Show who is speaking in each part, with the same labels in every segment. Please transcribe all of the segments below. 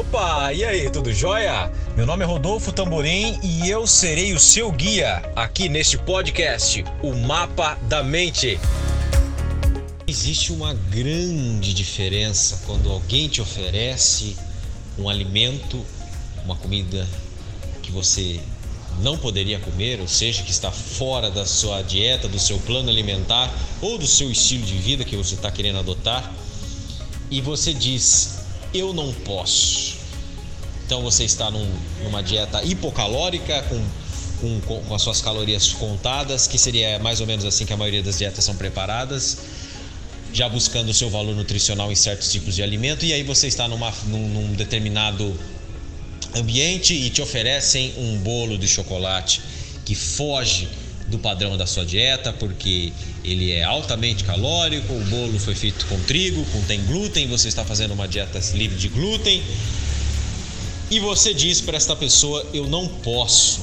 Speaker 1: Opa, e aí, tudo jóia? Meu nome é Rodolfo Tamborim e eu serei o seu guia aqui neste podcast, O Mapa da Mente. Existe uma grande diferença quando alguém te oferece um alimento, uma comida que você não poderia comer, ou seja, que está fora da sua dieta, do seu plano alimentar ou do seu estilo de vida que você está querendo adotar, e você diz: Eu não posso. Então você está num, numa dieta hipocalórica, com, com, com as suas calorias contadas, que seria mais ou menos assim que a maioria das dietas são preparadas já buscando o seu valor nutricional em certos tipos de alimento, e aí você está numa, num, num determinado ambiente e te oferecem um bolo de chocolate que foge do padrão da sua dieta, porque ele é altamente calórico, o bolo foi feito com trigo, contém glúten, você está fazendo uma dieta livre de glúten. E você diz para esta pessoa: "Eu não posso".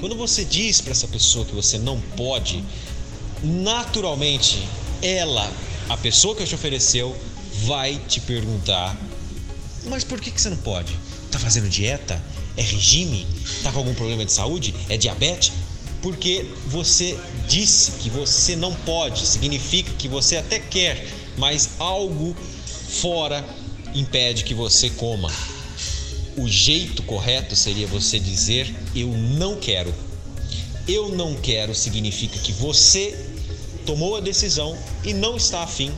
Speaker 1: Quando você diz para essa pessoa que você não pode, naturalmente ela, a pessoa que te ofereceu, vai te perguntar: "Mas por que que você não pode?" Tá fazendo dieta? É regime? Tá com algum problema de saúde? É diabetes? Porque você disse que você não pode, significa que você até quer, mas algo fora impede que você coma. O jeito correto seria você dizer eu não quero. Eu não quero significa que você tomou a decisão e não está afim.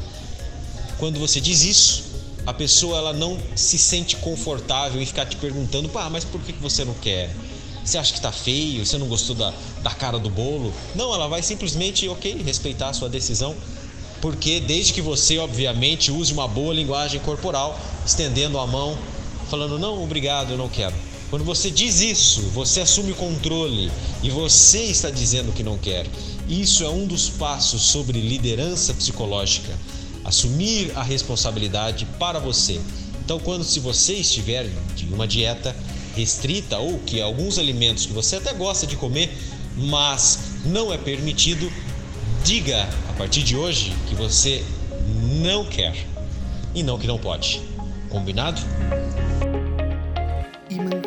Speaker 1: Quando você diz isso, a pessoa ela não se sente confortável em ficar te perguntando, pá, mas por que você não quer? Você acha que tá feio? Você não gostou da, da cara do bolo? Não, ela vai simplesmente, ok, respeitar a sua decisão, porque desde que você, obviamente, use uma boa linguagem corporal, estendendo a mão, falando, não, obrigado, eu não quero. Quando você diz isso, você assume o controle e você está dizendo que não quer. Isso é um dos passos sobre liderança psicológica assumir a responsabilidade para você. Então, quando se você estiver de uma dieta restrita ou que alguns alimentos que você até gosta de comer, mas não é permitido, diga a partir de hoje que você não quer e não que não pode. Combinado? y me